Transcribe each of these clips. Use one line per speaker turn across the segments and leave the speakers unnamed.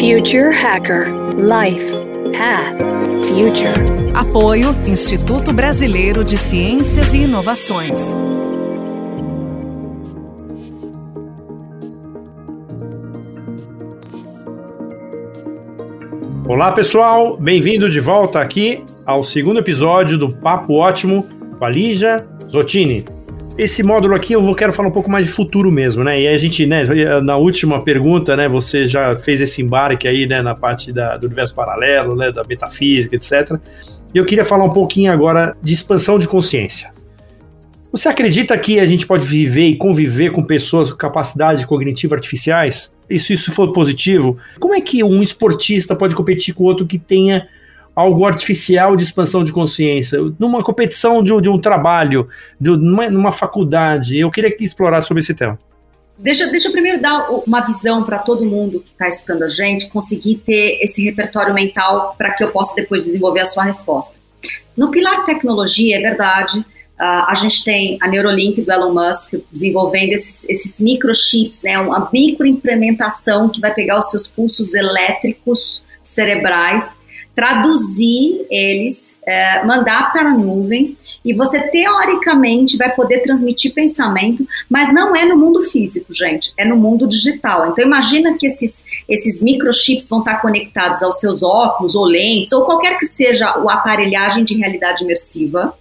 Future Hacker Life Path Future.
Apoio Instituto Brasileiro de Ciências e Inovações.
Olá pessoal, bem-vindo de volta aqui ao segundo episódio do Papo Ótimo com a Lígia Zottini. Esse módulo aqui eu quero falar um pouco mais de futuro mesmo, né? E a gente, né, na última pergunta, né, você já fez esse embarque aí, né, na parte da, do universo paralelo, né, da metafísica, etc. E eu queria falar um pouquinho agora de expansão de consciência. Você acredita que a gente pode viver e conviver com pessoas com capacidade cognitiva artificiais? Isso, isso for positivo? Como é que um esportista pode competir com outro que tenha algo artificial de expansão de consciência, numa competição de, de um trabalho, de, numa, numa faculdade. Eu queria que explorar sobre esse tema.
Deixa, deixa eu primeiro dar uma visão para todo mundo que está escutando a gente, conseguir ter esse repertório mental para que eu possa depois desenvolver a sua resposta. No pilar tecnologia, é verdade, uh, a gente tem a Neurolink do Elon Musk desenvolvendo esses, esses microchips, né, uma microimplementação que vai pegar os seus pulsos elétricos cerebrais traduzir eles, é, mandar para a nuvem e você teoricamente vai poder transmitir pensamento, mas não é no mundo físico, gente, é no mundo digital. Então imagina que esses, esses microchips vão estar conectados aos seus óculos ou lentes ou qualquer que seja o aparelhagem de realidade imersiva.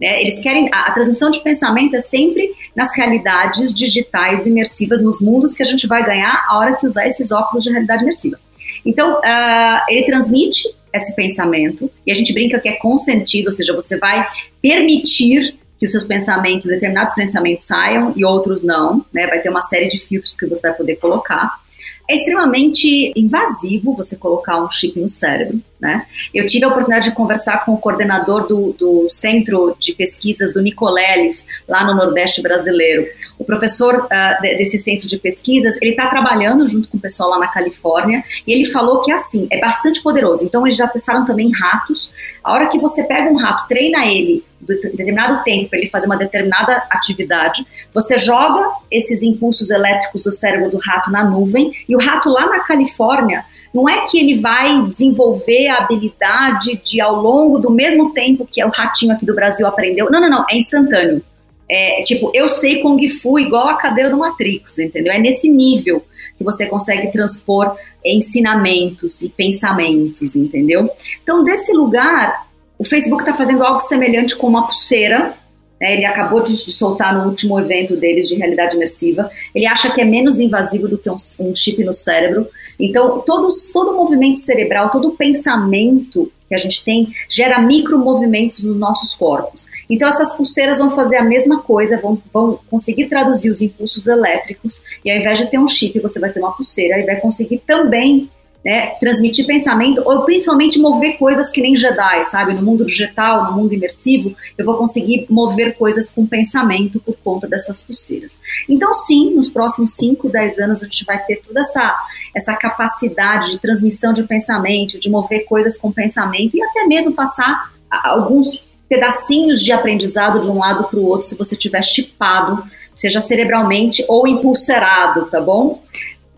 Né? Eles querem a, a transmissão de pensamento é sempre nas realidades digitais imersivas, nos mundos que a gente vai ganhar a hora que usar esses óculos de realidade imersiva. Então, uh, ele transmite esse pensamento, e a gente brinca que é consentido, ou seja, você vai permitir que os seus pensamentos, determinados pensamentos saiam e outros não, né? Vai ter uma série de filtros que você vai poder colocar. É extremamente invasivo você colocar um chip no cérebro, né? Eu tive a oportunidade de conversar com o coordenador do, do Centro de Pesquisas do Nicoleles, lá no Nordeste brasileiro. O professor uh, desse centro de pesquisas, ele está trabalhando junto com o pessoal lá na Califórnia, e ele falou que, assim, é bastante poderoso. Então, eles já testaram também ratos. A hora que você pega um rato, treina ele determinado tempo para ele fazer uma determinada atividade, você joga esses impulsos elétricos do cérebro do rato na nuvem e o rato lá na Califórnia não é que ele vai desenvolver a habilidade de ao longo do mesmo tempo que o ratinho aqui do Brasil aprendeu. Não, não, não, é instantâneo. É tipo, eu sei Kung Fu igual a cadeira do Matrix, entendeu? É nesse nível que você consegue transpor ensinamentos e pensamentos, entendeu? Então, desse lugar, o Facebook está fazendo algo semelhante com uma pulseira. Né? Ele acabou de, de, soltar no último evento deles de realidade imersiva. Ele acha que é menos invasivo do que um, um chip no cérebro. Então, todos, todo movimento cerebral, todo pensamento que a gente tem gera micromovimentos nos nossos corpos. Então, essas pulseiras vão fazer a mesma coisa, vão, vão conseguir traduzir os impulsos elétricos, e ao invés de ter um chip, você vai ter uma pulseira e vai conseguir também né, transmitir pensamento, ou principalmente mover coisas que nem Jedi, sabe? No mundo digital, no mundo imersivo, eu vou conseguir mover coisas com pensamento por conta dessas pulseiras. Então, sim, nos próximos 5, 10 anos, a gente vai ter toda essa, essa capacidade de transmissão de pensamento, de mover coisas com pensamento e até mesmo passar alguns pedacinhos de aprendizado de um lado para o outro, se você tiver chipado, seja cerebralmente ou impulserado, tá bom?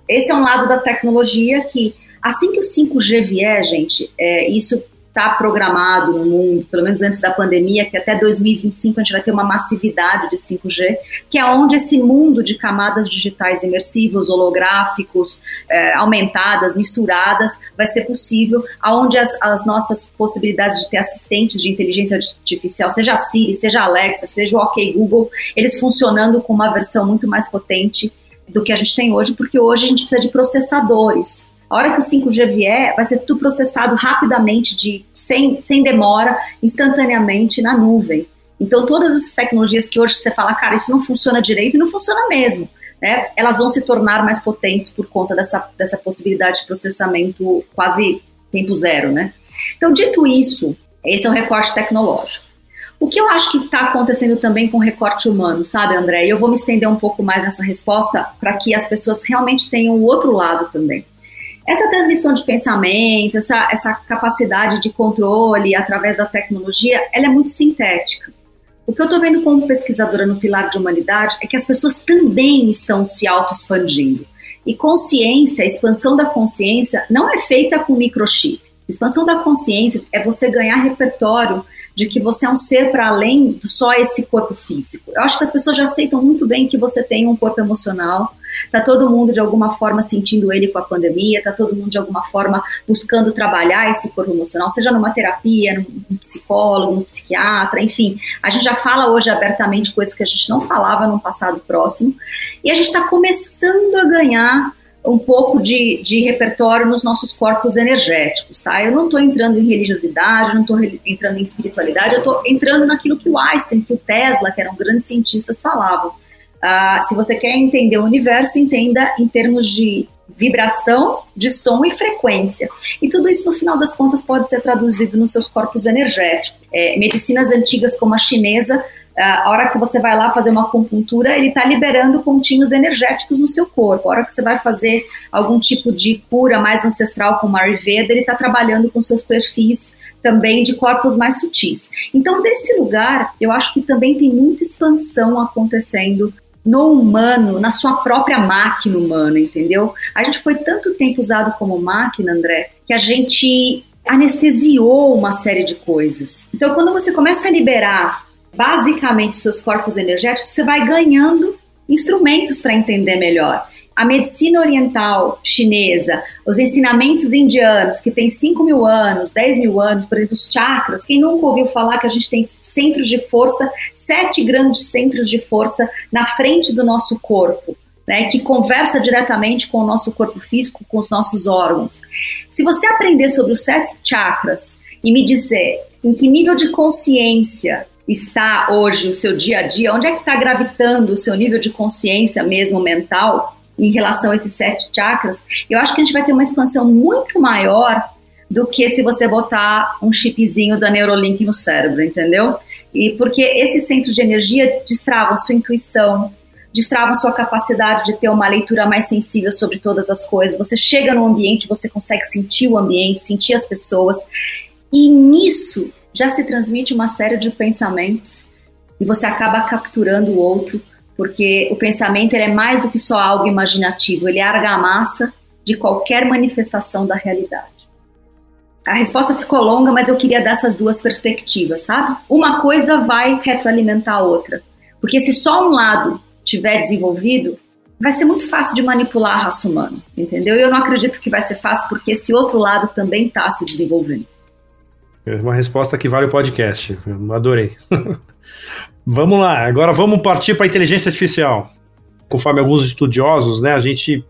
Esse é um lado da tecnologia que Assim que o 5G vier, gente, é, isso está programado no mundo, pelo menos antes da pandemia, que até 2025 a gente vai ter uma massividade de 5G, que é onde esse mundo de camadas digitais imersivos, holográficos, é, aumentadas, misturadas, vai ser possível, aonde as, as, nossas possibilidades de ter assistentes de inteligência artificial, seja a Siri, seja a Alexa, seja o OK Google, eles funcionando com uma versão muito mais potente do que a gente tem hoje, porque hoje a gente precisa de processadores a hora que o 5G vier, vai ser tudo processado rapidamente, de, sem, sem demora, instantaneamente na nuvem. Então, todas essas tecnologias que hoje você fala, cara, isso não funciona direito, e não funciona mesmo. Né? Elas vão se tornar mais potentes por conta dessa, dessa possibilidade de processamento quase tempo zero. Né? Então, dito isso, esse é o recorte tecnológico. O que eu acho que está acontecendo também com o recorte humano, sabe, André? E eu vou me estender um pouco mais nessa resposta para que as pessoas realmente tenham o outro lado também. Essa transmissão de pensamento, essa, essa capacidade de controle através da tecnologia, ela é muito sintética. O que eu estou vendo como pesquisadora no pilar de humanidade é que as pessoas também estão se auto-expandindo. E consciência, a expansão da consciência, não é feita com microchip. Expansão da consciência é você ganhar repertório de que você é um ser para além só esse corpo físico. Eu acho que as pessoas já aceitam muito bem que você tem um corpo emocional. Tá todo mundo de alguma forma sentindo ele com a pandemia, tá todo mundo de alguma forma buscando trabalhar esse corpo emocional, seja numa terapia, num psicólogo, num psiquiatra, enfim. A gente já fala hoje abertamente coisas que a gente não falava no passado próximo. E a gente está começando a ganhar um pouco de, de repertório nos nossos corpos energéticos, tá? Eu não estou entrando em religiosidade, não estou entrando em espiritualidade, eu estou entrando naquilo que o Einstein, que o Tesla, que eram grandes cientistas, falavam. Uh, se você quer entender o universo, entenda em termos de vibração, de som e frequência. E tudo isso, no final das contas, pode ser traduzido nos seus corpos energéticos. É, medicinas antigas, como a chinesa, a hora que você vai lá fazer uma acupuntura, ele está liberando pontinhos energéticos no seu corpo. A hora que você vai fazer algum tipo de cura mais ancestral como a Ayurveda, ele está trabalhando com seus perfis também de corpos mais sutis. Então, desse lugar, eu acho que também tem muita expansão acontecendo no humano, na sua própria máquina humana, entendeu? A gente foi tanto tempo usado como máquina, André, que a gente anestesiou uma série de coisas. Então, quando você começa a liberar basicamente seus corpos energéticos, você vai ganhando instrumentos para entender melhor. A medicina oriental chinesa, os ensinamentos indianos, que tem 5 mil anos, 10 mil anos, por exemplo, os chakras, quem nunca ouviu falar que a gente tem centros de força, sete grandes centros de força na frente do nosso corpo, né, que conversa diretamente com o nosso corpo físico, com os nossos órgãos. Se você aprender sobre os sete chakras e me dizer em que nível de consciência está hoje o seu dia a dia, onde é que está gravitando o seu nível de consciência mesmo mental em relação a esses sete chakras, eu acho que a gente vai ter uma expansão muito maior do que se você botar um chipzinho da Neurolink no cérebro, entendeu? E porque esses centros de energia destravam sua intuição, destravam sua capacidade de ter uma leitura mais sensível sobre todas as coisas. Você chega no ambiente, você consegue sentir o ambiente, sentir as pessoas. E nisso já se transmite uma série de pensamentos e você acaba capturando o outro, porque o pensamento é mais do que só algo imaginativo, ele é a argamassa de qualquer manifestação da realidade. A resposta ficou longa, mas eu queria dessas duas perspectivas, sabe? Uma coisa vai retroalimentar a outra. Porque se só um lado tiver desenvolvido, vai ser muito fácil de manipular a raça humana, entendeu? E eu não acredito que vai ser fácil porque esse outro lado também está se desenvolvendo.
É uma resposta que vale o podcast. Adorei. vamos lá, agora vamos partir para a inteligência artificial. Conforme alguns estudiosos, né, a gente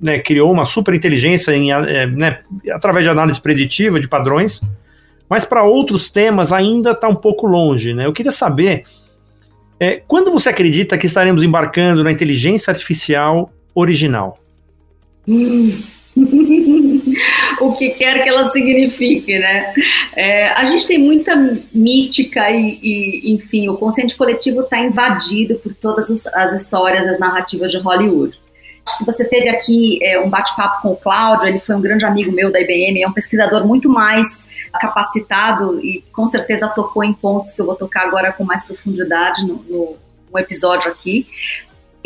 né, criou uma super inteligência em, é, né, através de análise preditiva de padrões, mas para outros temas ainda está um pouco longe. Né? Eu queria saber é, quando você acredita que estaremos embarcando na inteligência artificial original?
o que quer que ela signifique, né? É, a gente tem muita mítica e, e enfim, o consciente coletivo está invadido por todas as histórias, as narrativas de Hollywood. Você teve aqui é, um bate-papo com o Cláudio, ele foi um grande amigo meu da IBM, é um pesquisador muito mais capacitado e com certeza tocou em pontos que eu vou tocar agora com mais profundidade no, no, no episódio aqui.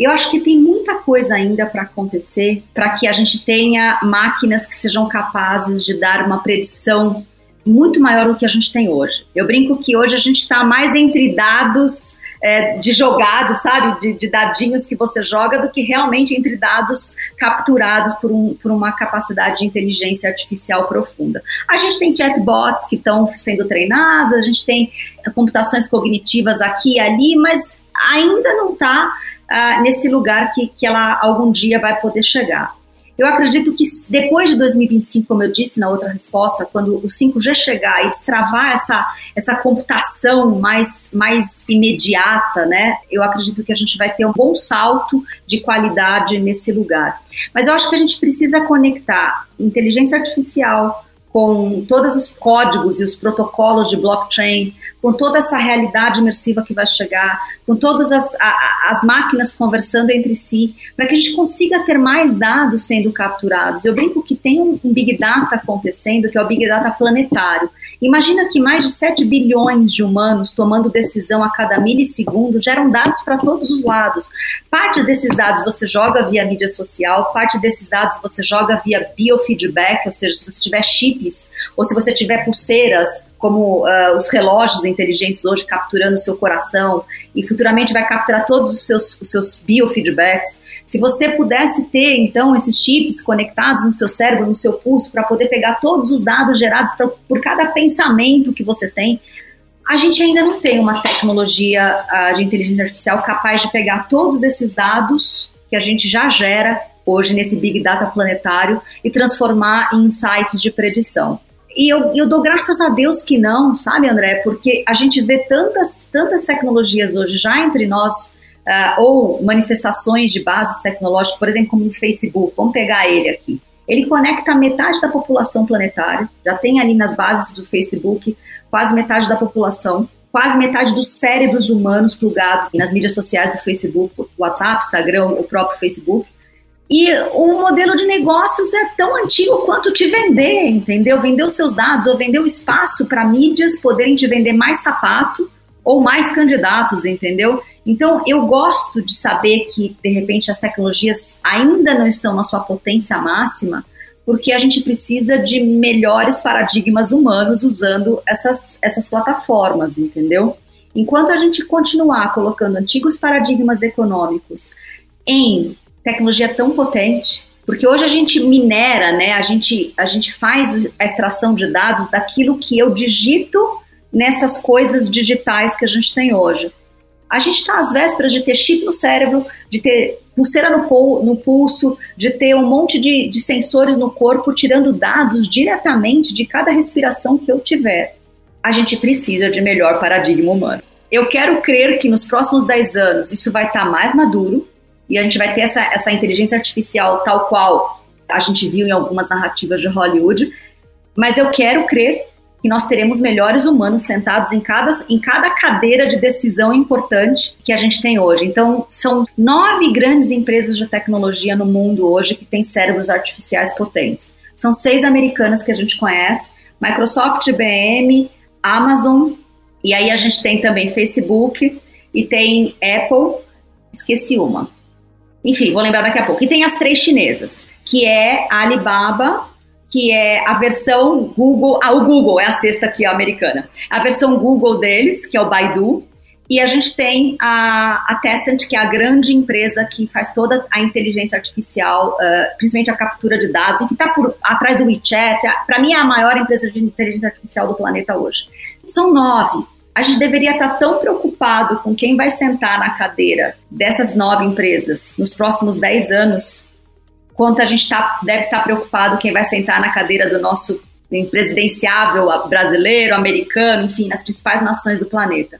Eu acho que tem muita coisa ainda para acontecer para que a gente tenha máquinas que sejam capazes de dar uma predição muito maior do que a gente tem hoje. Eu brinco que hoje a gente está mais entre dados é, de jogado, sabe, de, de, dadinhos que você joga, do que realmente entre dados capturados por, um, por uma capacidade de inteligência artificial profunda. A gente tem chatbots que estão sendo treinados, a gente tem computações cognitivas aqui e ali, mas ainda não está uh, nesse lugar que, que ela algum dia vai poder chegar. Eu acredito que depois de 2025, como eu disse na outra resposta, quando o 5G chegar e destravar essa, essa computação mais, mais imediata, né, eu acredito que a gente vai ter um bom salto de qualidade nesse lugar. Mas eu acho que a gente precisa conectar inteligência artificial com todos os códigos e os protocolos de blockchain, com toda essa realidade imersiva que vai chegar, com todas as, a, as máquinas conversando entre si, para que a gente consiga ter mais dados sendo capturados. Eu brinco que tem um, um Big Data acontecendo, que é o Big Data planetário. Imagina que mais de 7 bilhões de humanos tomando decisão a cada milissegundo geram dados para todos os lados. Parte desses dados você joga via mídia social, parte desses dados você joga via biofeedback, ou seja, se você tiver chips ou se você tiver pulseiras como uh, os relógios inteligentes hoje capturando o seu coração e futuramente vai capturar todos os seus, os seus biofeedbacks. Se você pudesse ter, então, esses chips conectados no seu cérebro, no seu pulso, para poder pegar todos os dados gerados pra, por cada pensamento que você tem, a gente ainda não tem uma tecnologia uh, de inteligência artificial capaz de pegar todos esses dados que a gente já gera hoje nesse Big Data planetário e transformar em insights de predição. E eu, eu dou graças a Deus que não, sabe, André? Porque a gente vê tantas, tantas tecnologias hoje já entre nós, uh, ou manifestações de bases tecnológicas, por exemplo, como o Facebook. Vamos pegar ele aqui. Ele conecta metade da população planetária, já tem ali nas bases do Facebook quase metade da população, quase metade dos cérebros humanos plugados nas mídias sociais do Facebook, WhatsApp, Instagram, o próprio Facebook. E o modelo de negócios é tão antigo quanto te vender, entendeu? Vender os seus dados ou vender o espaço para mídias poderem te vender mais sapato ou mais candidatos, entendeu? Então, eu gosto de saber que, de repente, as tecnologias ainda não estão na sua potência máxima, porque a gente precisa de melhores paradigmas humanos usando essas, essas plataformas, entendeu? Enquanto a gente continuar colocando antigos paradigmas econômicos em tecnologia tão potente, porque hoje a gente minera, né? A gente, a gente faz a extração de dados daquilo que eu digito nessas coisas digitais que a gente tem hoje. A gente está às vésperas de ter chip no cérebro, de ter pulseira no, no pulso, de ter um monte de, de sensores no corpo tirando dados diretamente de cada respiração que eu tiver. A gente precisa de melhor paradigma humano. Eu quero crer que nos próximos 10 anos isso vai estar tá mais maduro, e a gente vai ter essa, essa inteligência artificial tal qual a gente viu em algumas narrativas de Hollywood, mas eu quero crer que nós teremos melhores humanos sentados em cada, em cada cadeira de decisão importante que a gente tem hoje. Então, são nove grandes empresas de tecnologia no mundo hoje que têm cérebros artificiais potentes. São seis americanas que a gente conhece: Microsoft, IBM, Amazon, e aí a gente tem também Facebook e tem Apple. Esqueci uma. Enfim, vou lembrar daqui a pouco. E tem as três chinesas, que é a Alibaba, que é a versão Google, ah, o Google é a sexta aqui, a americana. A versão Google deles, que é o Baidu, e a gente tem a, a Tencent, que é a grande empresa que faz toda a inteligência artificial, uh, principalmente a captura de dados, e que está atrás do WeChat. Para mim, é a maior empresa de inteligência artificial do planeta hoje. São nove a gente deveria estar tão preocupado com quem vai sentar na cadeira dessas nove empresas nos próximos dez anos, quanto a gente tá, deve estar preocupado quem vai sentar na cadeira do nosso presidenciável brasileiro, americano, enfim, nas principais nações do planeta.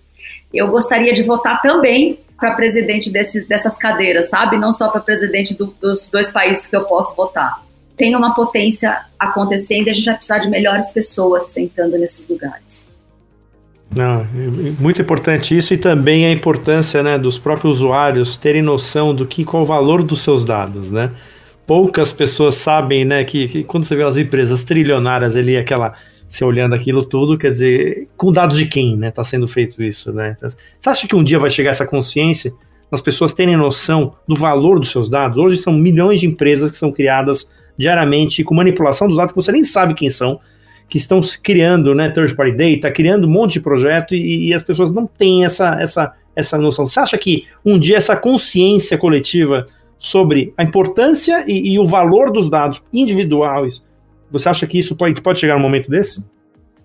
Eu gostaria de votar também para presidente desses, dessas cadeiras, sabe? Não só para presidente do, dos dois países que eu posso votar. Tem uma potência acontecendo e a gente vai precisar de melhores pessoas sentando nesses lugares.
Não, muito importante isso e também a importância né, dos próprios usuários terem noção do que qual o valor dos seus dados, né? Poucas pessoas sabem, né, que, que quando você vê as empresas trilionárias ali, aquela você olhando aquilo tudo, quer dizer, com dados de quem, né, está sendo feito isso, né? Você acha que um dia vai chegar essa consciência das pessoas terem noção do valor dos seus dados? Hoje são milhões de empresas que são criadas diariamente com manipulação dos dados que você nem sabe quem são, que estão criando, né, third party data, criando um monte de projeto e, e, as pessoas não têm essa, essa, essa noção. Você acha que um dia essa consciência coletiva sobre a importância e, e o valor dos dados individuais, você acha que isso pode, pode chegar num momento desse?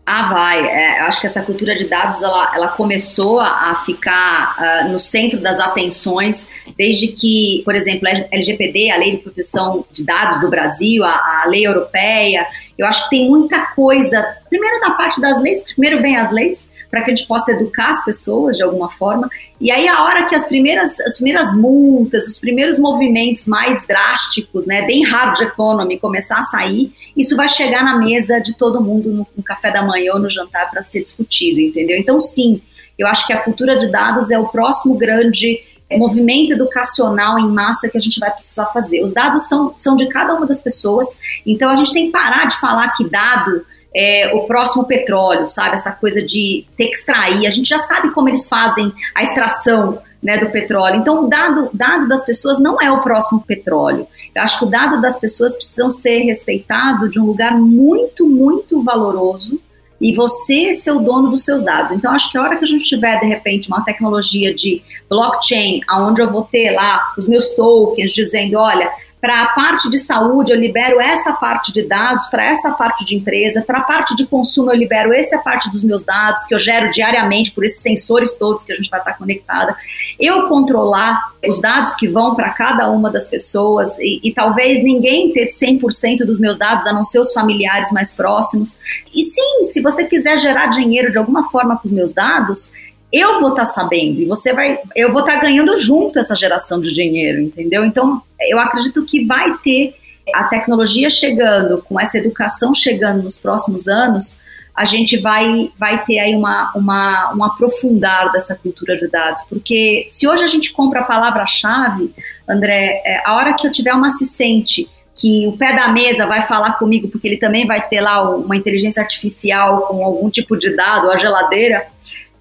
Ah, vai. É, acho que essa cultura de dados ela, ela começou a ficar uh, no centro das atenções desde que, por exemplo, a LGPD, a Lei de Proteção de Dados do Brasil, a, a lei europeia. Eu acho que tem muita coisa. Primeiro, na parte das leis, primeiro vem as leis, para que a gente possa educar as pessoas de alguma forma. E aí, a hora que as primeiras, as primeiras multas, os primeiros movimentos mais drásticos, né, bem hard economy, começar a sair, isso vai chegar na mesa de todo mundo no, no café da manhã ou no jantar para ser discutido, entendeu? Então, sim, eu acho que a cultura de dados é o próximo grande movimento educacional em massa que a gente vai precisar fazer. Os dados são, são de cada uma das pessoas, então a gente tem que parar de falar que dado é, o próximo petróleo, sabe? Essa coisa de ter que extrair. A gente já sabe como eles fazem a extração né, do petróleo. Então, o dado, dado das pessoas não é o próximo petróleo. Eu acho que o dado das pessoas precisam ser respeitado de um lugar muito, muito valoroso e você ser o dono dos seus dados. Então, acho que a hora que a gente tiver, de repente, uma tecnologia de blockchain, onde eu vou ter lá os meus tokens dizendo, olha, para a parte de saúde, eu libero essa parte de dados, para essa parte de empresa, para a parte de consumo, eu libero essa parte dos meus dados, que eu gero diariamente por esses sensores todos que a gente vai estar conectada. Eu controlar os dados que vão para cada uma das pessoas e, e talvez ninguém ter 100% dos meus dados, a não ser os familiares mais próximos. E sim, se você quiser gerar dinheiro de alguma forma com os meus dados, eu vou estar tá sabendo e você vai, eu vou estar tá ganhando junto essa geração de dinheiro, entendeu? Então, eu acredito que vai ter a tecnologia chegando, com essa educação chegando nos próximos anos, a gente vai, vai ter aí uma, uma, um aprofundar dessa cultura de dados. Porque se hoje a gente compra a palavra-chave, André, é, a hora que eu tiver uma assistente que o pé da mesa vai falar comigo, porque ele também vai ter lá uma inteligência artificial com algum tipo de dado, a geladeira,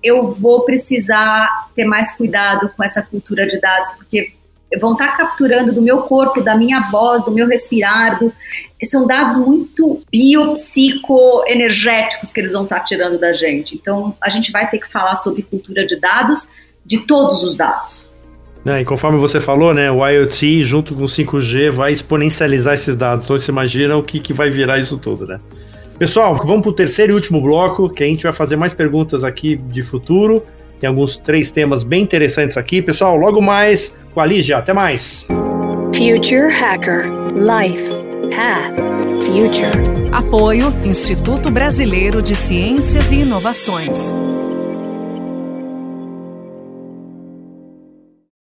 eu vou precisar ter mais cuidado com essa cultura de dados, porque vão estar capturando do meu corpo, da minha voz, do meu respirar, do... são dados muito biopsicoenergéticos que eles vão estar tirando da gente. Então, a gente vai ter que falar sobre cultura de dados, de todos os dados.
É, e conforme você falou, né, o IoT junto com o 5G vai exponencializar esses dados. Então você imagina o que, que vai virar isso tudo, né? Pessoal, vamos para o terceiro e último bloco, que a gente vai fazer mais perguntas aqui de futuro. Tem alguns três temas bem interessantes aqui. Pessoal, logo mais com a Lígia. Até mais.
Future Hacker Life Path Future.
Apoio Instituto Brasileiro de Ciências e Inovações.